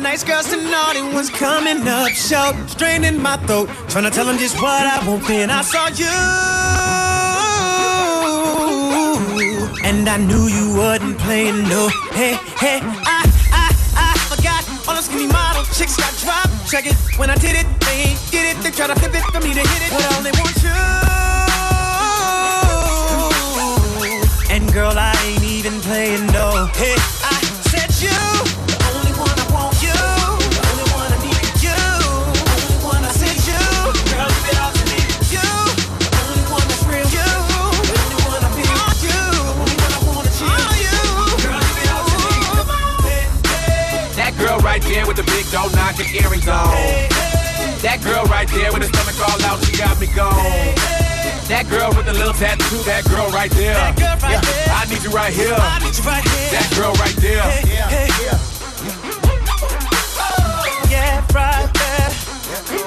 nice girls and all they was coming up short, straining my throat, trying to tell them just what I want. Then I saw you, and I knew you wasn't playing no. Hey, hey, I, I, I forgot all the skinny model chicks got dropped. Check it, when I did it, they ain't get it. They try to flip it for me to hit it, but all they want you. And girl, I ain't even playing no. Hey, there with the big dough knocking earrings on. That girl right there with her stomach all out, she got me gone. That girl with the little tattoo, that girl right there. That girl right there. I need you right here. I need you right here. That girl right there. Hey, hey. Yeah, right there.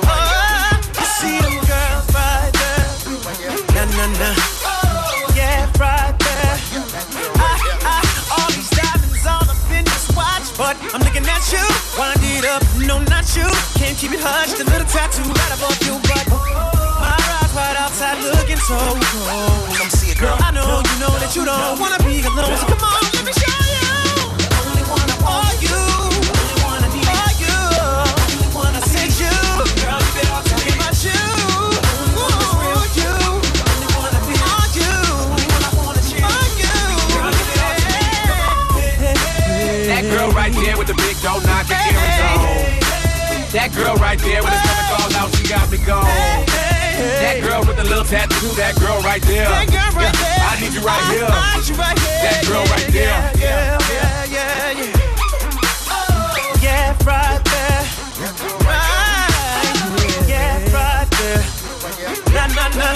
Oh, you see them girls right there. Nah, nah, nah. Yeah, right there. I, I, all these diamonds all up in this watch, but I'm looking at you. Up, no, you. Can't keep it hushed. A little tattoo right above your butt. My ride right outside looking so cold. Come see it, girl. I know you know that you don't wanna be alone, so That girl with the little tattoo, that girl right there. That girl right Yeah, there. I need you right here. I need you right here. That girl right there. Yeah, yeah, yeah, yeah. Yeah, right there. Right. Yeah, right there. Nah, nah, nah.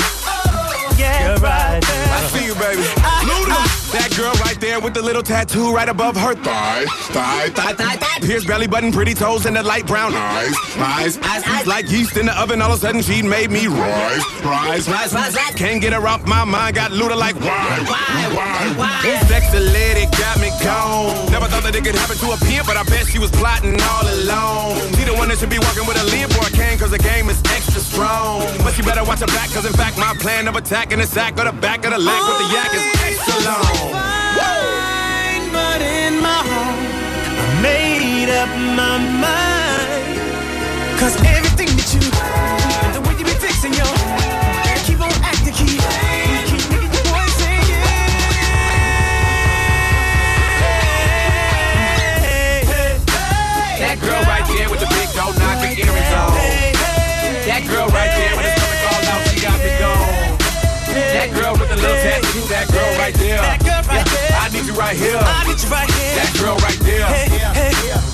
Yeah, right there. I see you, baby. Luda. That girl right there with the little tattoo right above her thigh. Thigh, thigh, thigh, thigh. Belly button, pretty toes, and the light brown eyes. Eyes, eyes, eyes. Like yeast in the oven, all of a sudden she made me rise, rise, rise, rise, rise. Can't get her off my mind, got Luda like why, why, why, why? This sexy lady got me gone. Never thought that it could happen to a pimp, but I bet she was plotting all alone. She the one that should be walking with a limp or a cane, cause the game is extra strong. But she better watch her back, cause in fact my plan of attack in the sack or the back of the leg with the yak is extra long. Fine, but in my heart, I made up my mind. Cause everything that you the way you be fixing your right here. I need you right here. That girl right there. Hey, hey.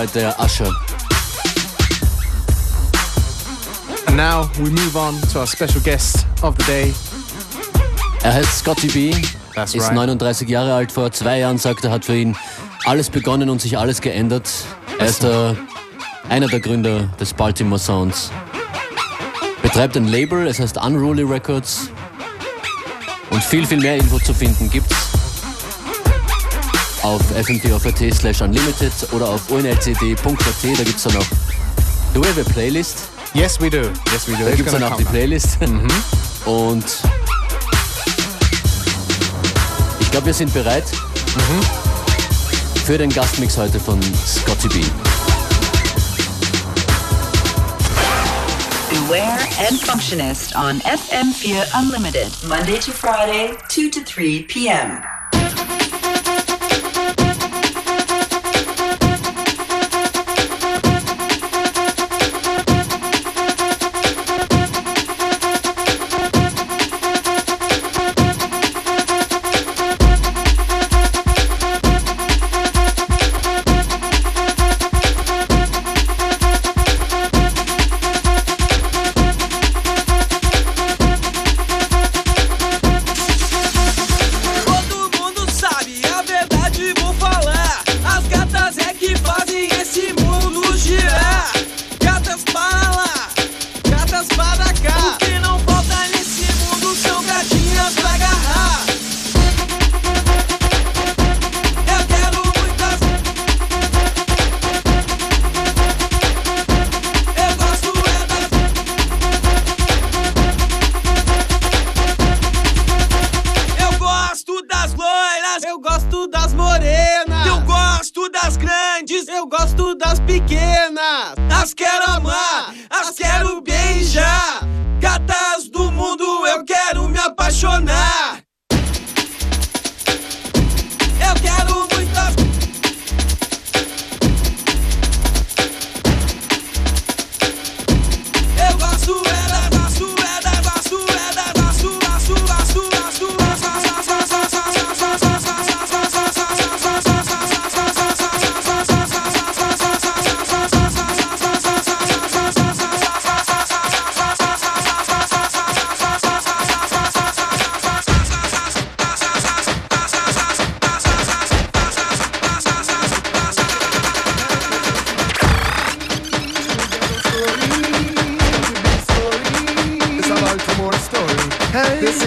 That girl right there, Usher. And now we move on to our special guest of the day. Er heißt Scotty B, That's ist right. 39 Jahre alt. Vor zwei Jahren sagt er, hat für ihn alles begonnen und sich alles geändert. Er ist der, einer der Gründer des Baltimore Sounds. Betreibt ein Label, es heißt Unruly Records. Und viel, viel mehr Info zu finden gibt's auf fmp.at slash unlimited oder auf unlcd.at. Da gibt's dann auch. Do we have a playlist? Yes, we do. Yes, we do. Da It's gibt's dann auch die. Playlist. Und ich glaube, wir sind bereit für den Gastmix heute von Scotty B. Beware and Functionist on FM4 Unlimited, Monday to Friday, 2 to 3 p.m.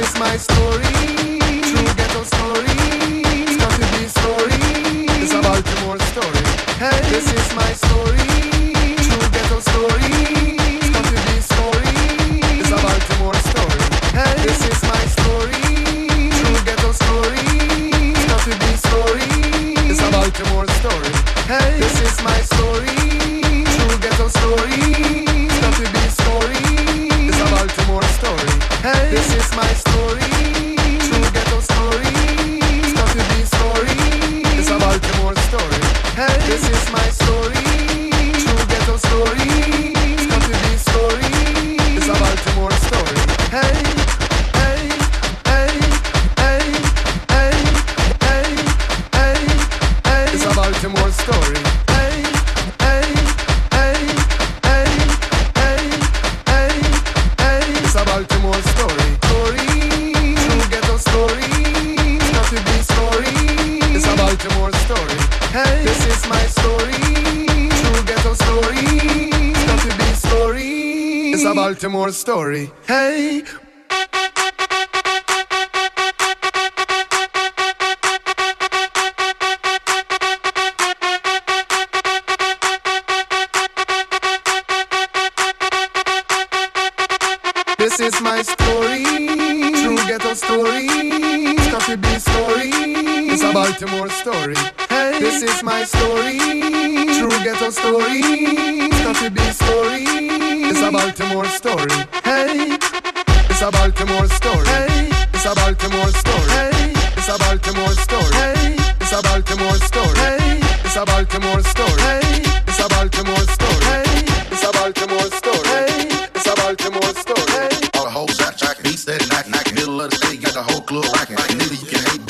is my story. True ghetto story. Story. It's a Baltimore story. Hey, this is my story. True ghetto story. Scotty story. It's a Baltimore story. Hey, this is my story. True ghetto story. Story. It's a Baltimore story. Hey, this is my story. True ghetto story. This is my story. True ghetto story. It's not story. It's story. Hey. This is my story. more story. Hey, Hey, it's a Baltimore story. Hey, it's a Baltimore story. Hey, it's a Baltimore story. Hey, it's a Baltimore story. Hey, it's a Baltimore story. Hey, it's a Baltimore story. Hey, it's a Baltimore story. Hey, it's a Baltimore story. All the whole shot, shot, beats that knock, knock, middle of the state, got the whole club rocking. Neither you can hate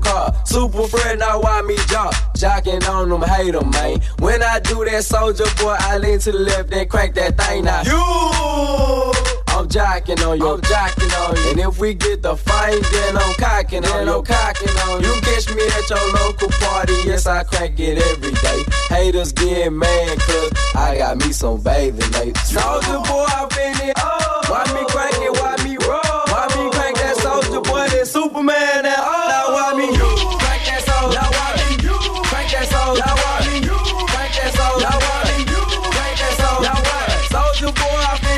RoboCop? Super Fred now why me jock? Jocking on them, hate them, man. When I do that, soldier boy, I lean to the left and crank that thing now. You. I'm jocking on you, I'm jocking on you. And if we get the fight, then I'm cocking on you, I'm cocking on you. You catch me at your local party, yes, I crank it every day. Haters get mad, cause I got me some bathing apes. Soldier boy, I've been oh. it. Why me crank it, why me roll? Why me crank that soldier boy, that Superman, that oh. Boy, I've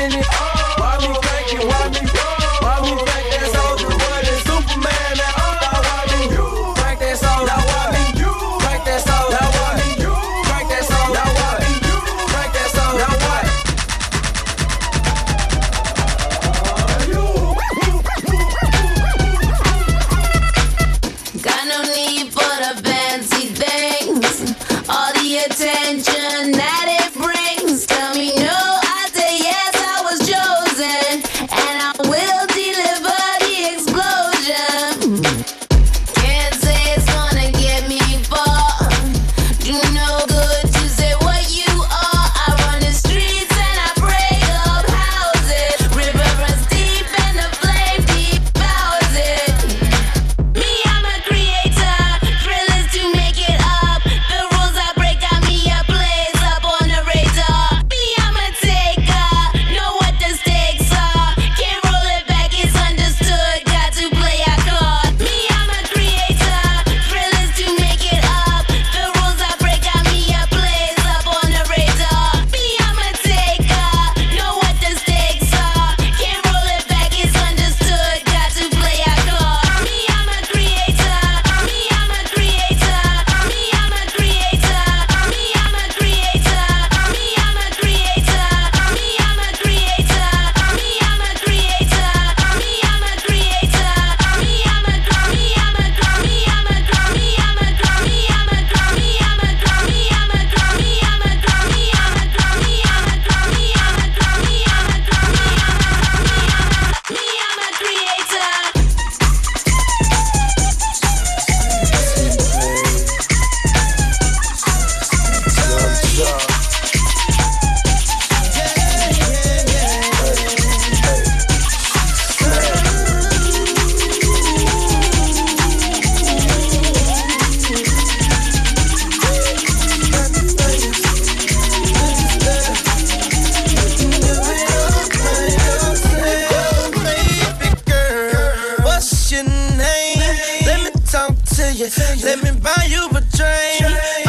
Let me buy you a drink.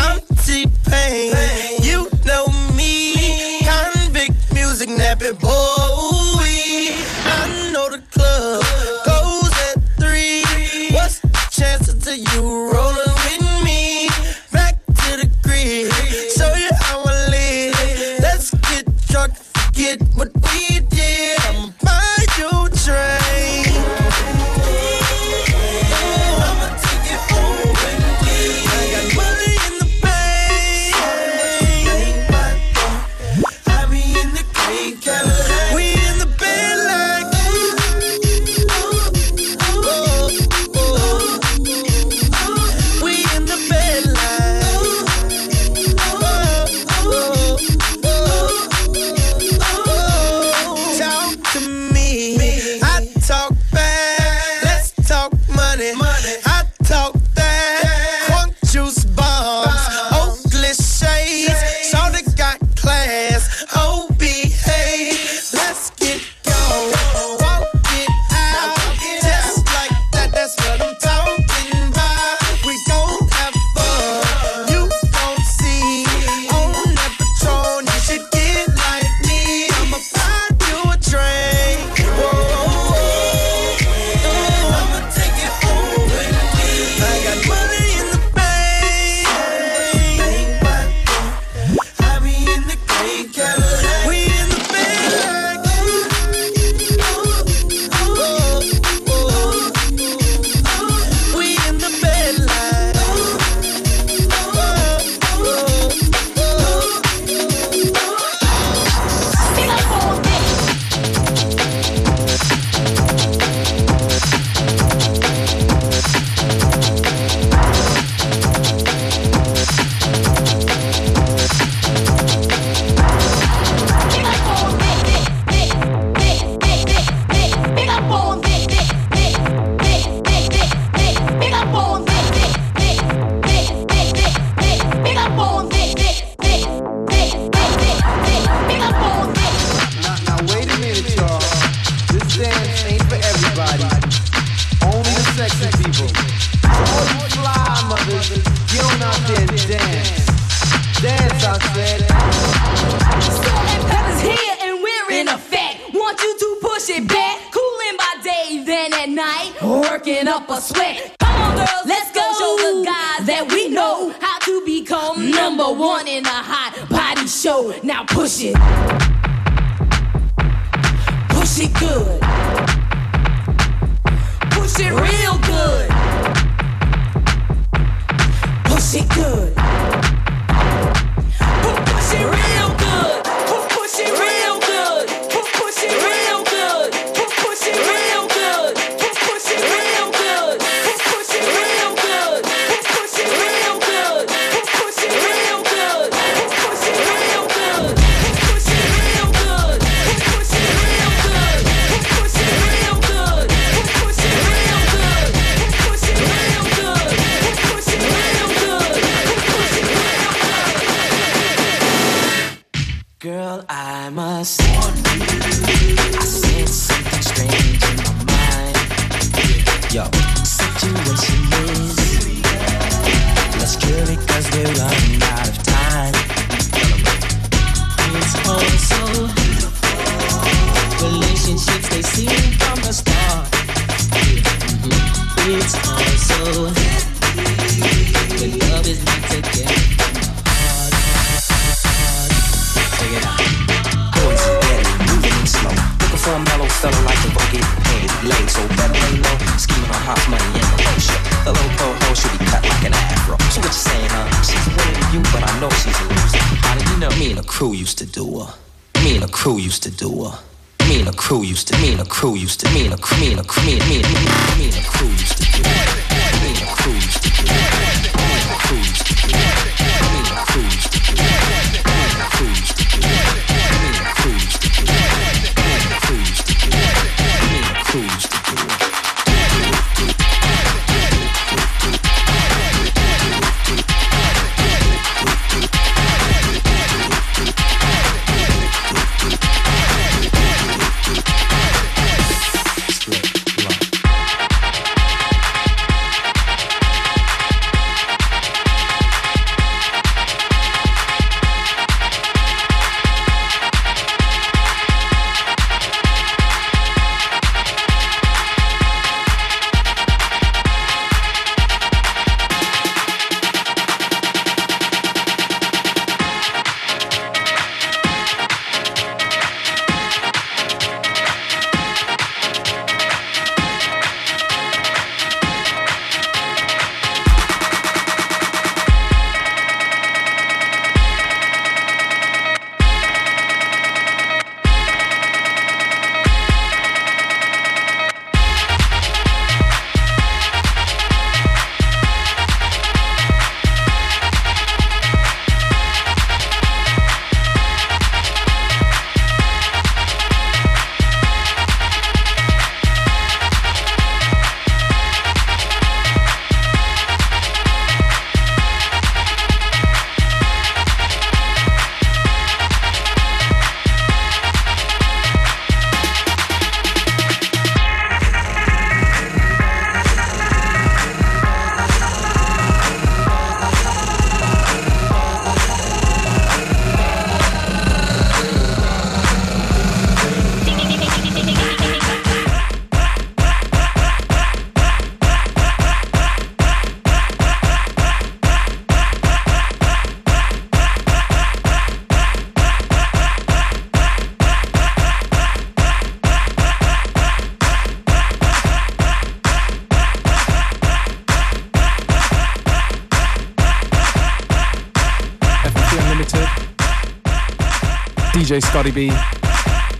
DJ Scotty B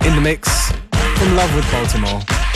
in the mix. In love with Baltimore.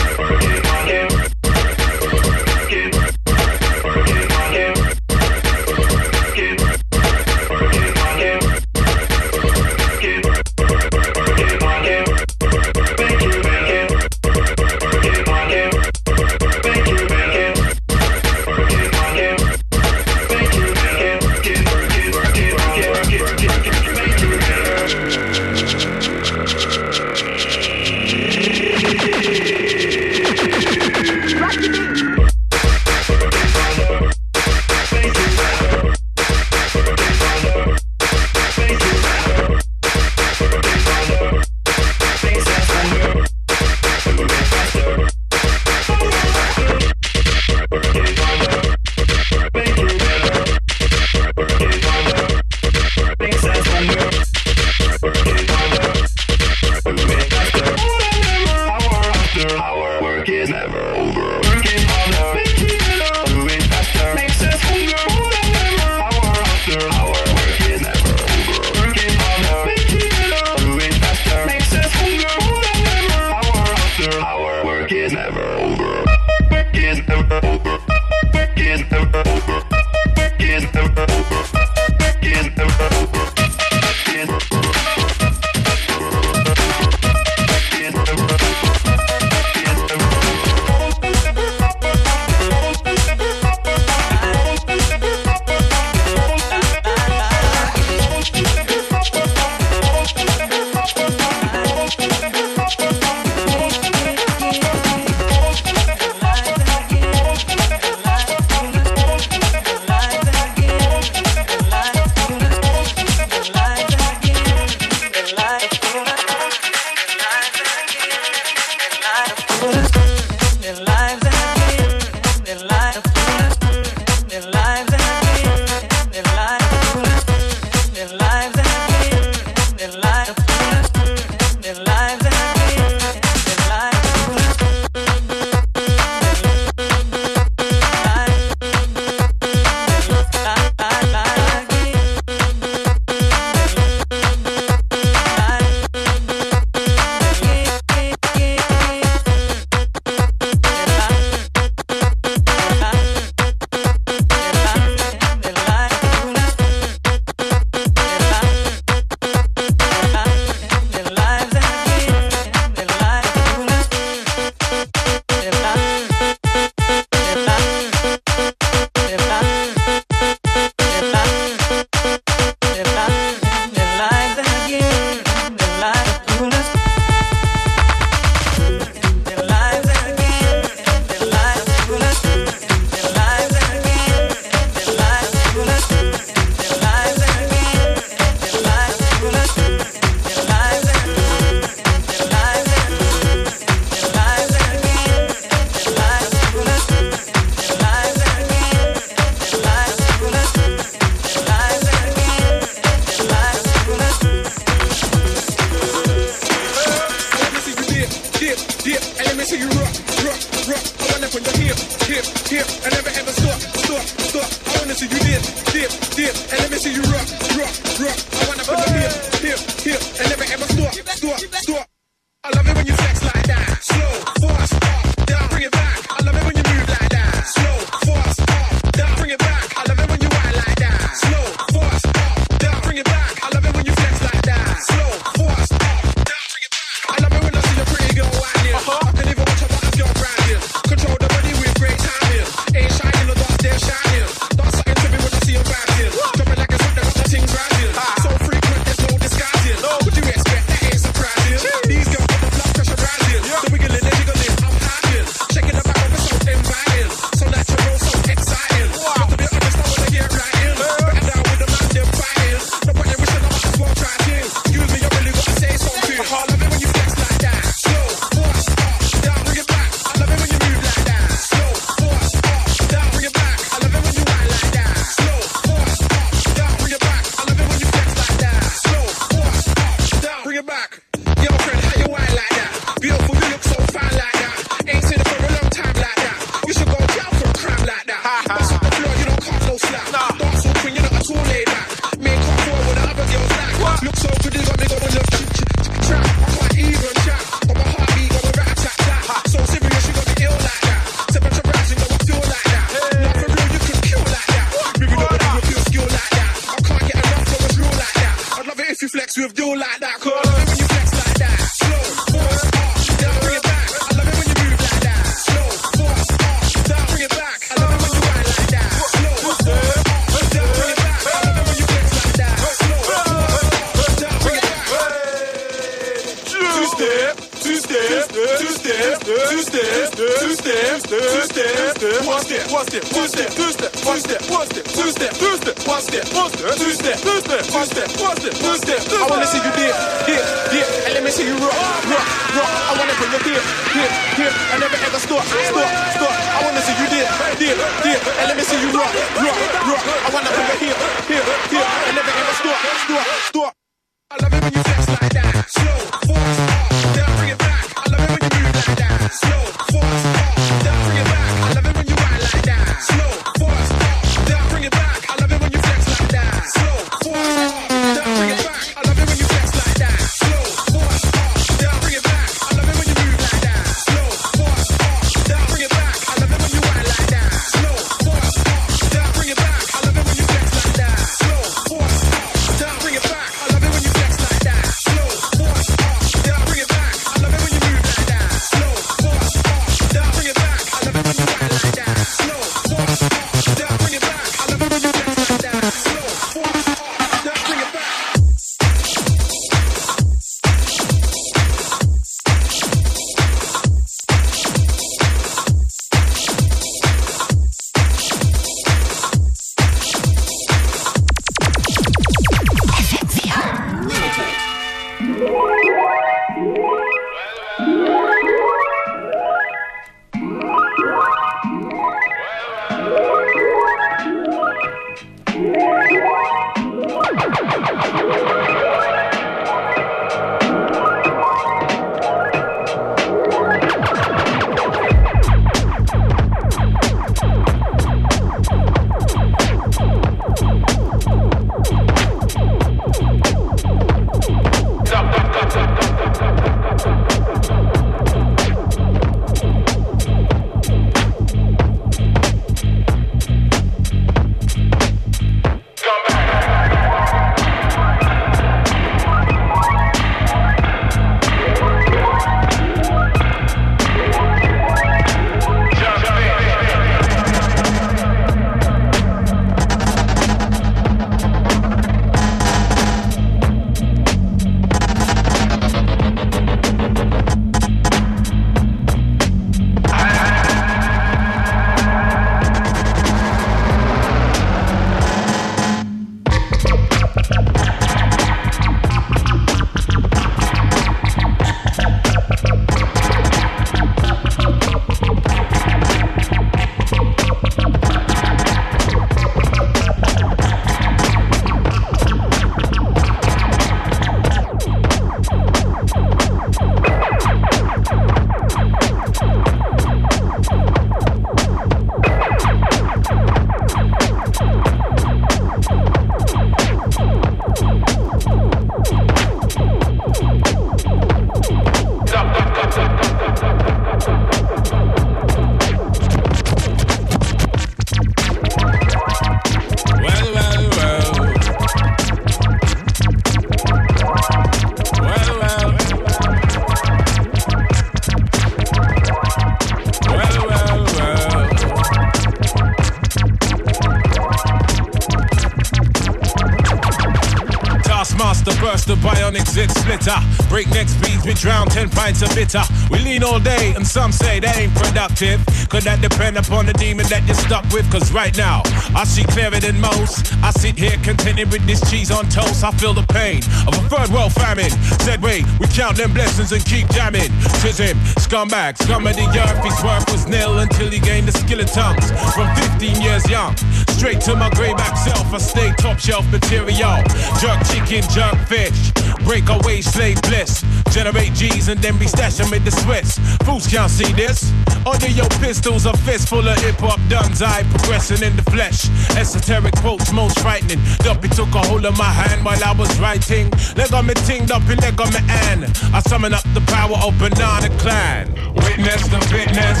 Some say that ain't productive. Could that depend upon the demon that you're stuck with? Cause right now, I see clearer than most. I sit here contented with this cheese on toast. I feel the pain of a third world famine. Said, wait, we count them blessings and keep jamming. Tis him, scumbag, scum of the earth. His work was nil until he gained the skill of tongues. From 15 years young, straight to my grayback self, I stay top shelf material. Jerk chicken, jerk fish. breakaway slave bliss. Generate G's and then we stash them in the Swiss. Fools can't see this. Under your pistols, a fist full of hip hop duns. I progressing in the flesh. Esoteric quotes, most frightening. Duppy took a hold of my hand while I was writing. Leg on me ting, Duppy, leg on me an. I summon up the power of Banana Klan. Witness the fitness.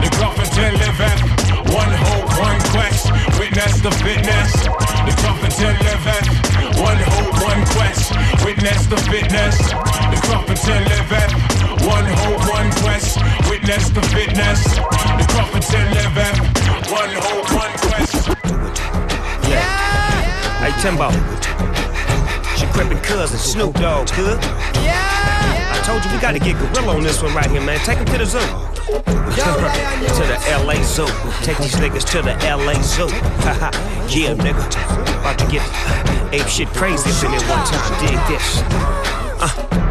The prophet liveth. One hope, one quest. Witness the fitness. The prophet liveth. One hope, one quest. Witness the fitness. The prophet liveth. One hope, one quest. Witness the fitness. The prophet liveth. One hope, one quest. Yeah. Hey Timbo. It's your crippin' cousin, Snoop Dogg, good? Yeah. Told you we gotta get gorilla on this one right here, man. Take him to the zoo. to the LA Zoo. Take these niggas to the LA Zoo. Yeah, nigga. About to get ape shit crazy up in there one time. Dig this. Uh.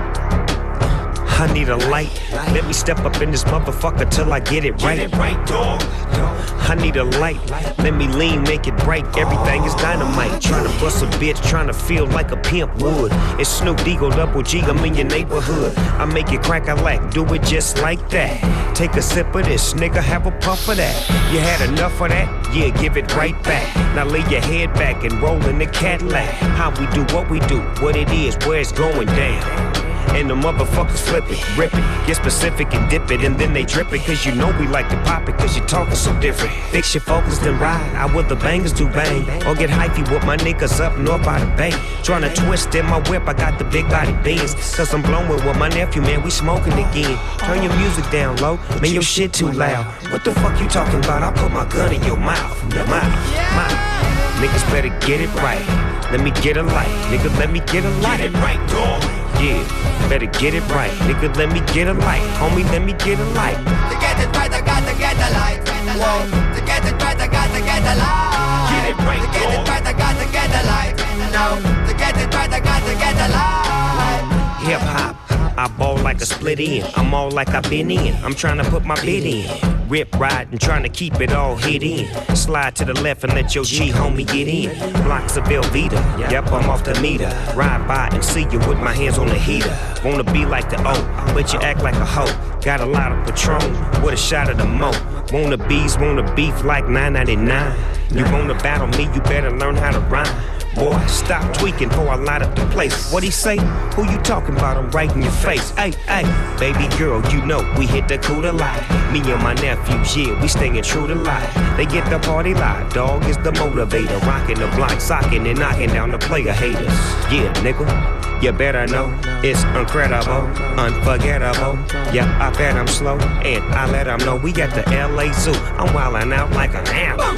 I need a light. Let me step up in this motherfucker till I get it right. I need a light. Let me lean, make it bright. Everything is dynamite. Trying to bust a bitch, trying to feel like a pimp would. It's Snoop Deagle, double G, I'm in your neighborhood. I make it crack, I like, do it just like that. Take a sip of this, nigga, have a puff of that. You had enough of that? Yeah, give it right back. Now lay your head back and roll in the Cadillac. How we do what we do, what it is, where it's going down. And the motherfuckers flip it, rip it, get specific and dip it, and then they drip it, cause you know we like to pop it, cause you talking so different. Fix your focus, then ride I with the bangers do bang. Or get hypey with my niggas up north by the bay. Tryna twist in my whip, I got the big body beans. Cause I'm blowing with my nephew, man, we smoking again. Turn your music down low, man, your shit too loud. What the fuck you talking about? I'll put my gun in your mouth, your mouth, mouth. Niggas better get it right. Let me get a light, nigga, let me get a light. Get it right, dog. Yeah, better get it right. Nigga, let me get a light. Homie, let me get a light. To get it right, I got to get the light. Whoa. To get it right, I got to get the light. Get it right, To get it right, I got to get the light. No. To get it right, I got to get the light. Hip hop. I ball like a split end. I'm all like I've been in. I'm trying to put my bid in. Rip ride and trying to keep it all hit in. Slide to the left and let your G homie get in. Blocks of Velveeta. Yep, I'm off the meter. Ride by and see you with my hands on the heater. Wanna be like the O, but you act like a hoe. Got a lot of Patron with a shot of the mo. Wanna bees, wanna beef like 999. You wanna battle me, you better learn how to rhyme. Boy, stop tweaking before I light up the place. What he say? Who you talking about? I'm right in your face. Hey, hey, baby girl, you know we hit the cool life. Me and my nephews, yeah, we staying true to life. They get the party live. Dog is the motivator, rocking the block, socking and knocking down the player haters. Yeah, nigga. You better know it's incredible, unforgettable. Yeah, I bet I'm slow, and I let them know we at the LA Zoo. I'm wildin' out like an animal.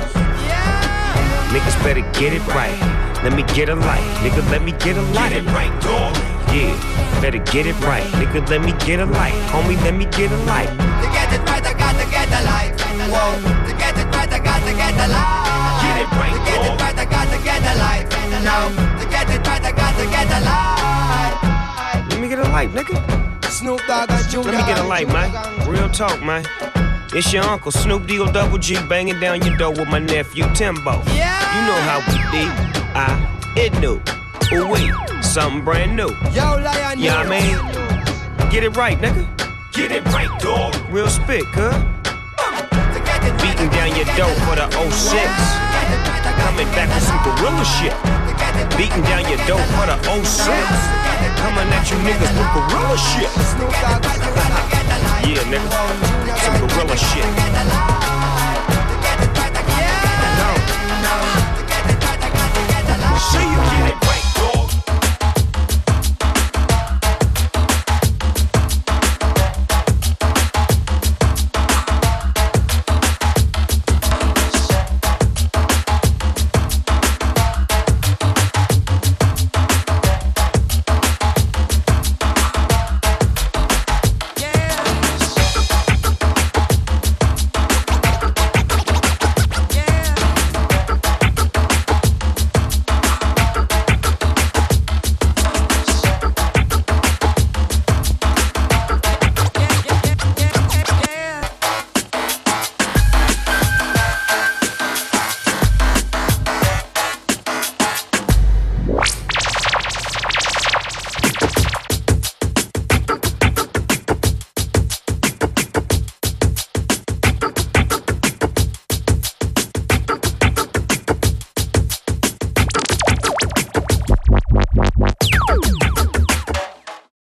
Niggas better get it right. Let me get a light. Nigga, let me get a light. Get it right, dog. Yeah, better get it right. Nigga, let me get a light. Homie, let me get a light. To get it right, I got to get the light. Whoa. To get it right, I got to get the light. Get it right, To get it right, I got to get the light. No. To get it right, I got to get the light. Let me get a light, nigga. Snoop Dogg and Junior. Let me get a light, man. Real talk, man. It's your uncle Snoop Deagle Double G banging down your door with my nephew Timbo. Yeah. You know how we did. I, it new. Ooh wee, something brand new. Yo, Lion. Yeah, I mean, get it right, nigga. Get it right, dog. Real spit, huh? Beating down your door for the 06. Coming back with some gorilla shit. Beating down your door for the 06. Coming at you niggas with gorilla shit. yeah, nigga. Some gorilla shit.